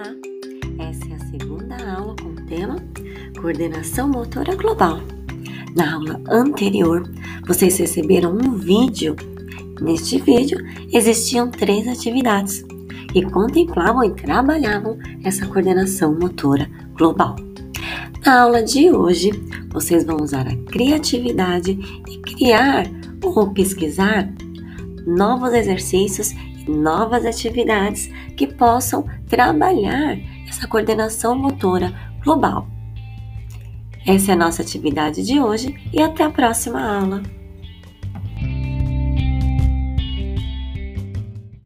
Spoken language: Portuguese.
Olá! Essa é a segunda aula com o tema Coordenação Motora Global. Na aula anterior, vocês receberam um vídeo. Neste vídeo, existiam três atividades que contemplavam e trabalhavam essa coordenação motora global. Na aula de hoje, vocês vão usar a criatividade e criar ou pesquisar novos exercícios novas atividades que possam trabalhar essa coordenação motora global. Essa é a nossa atividade de hoje e até a próxima aula.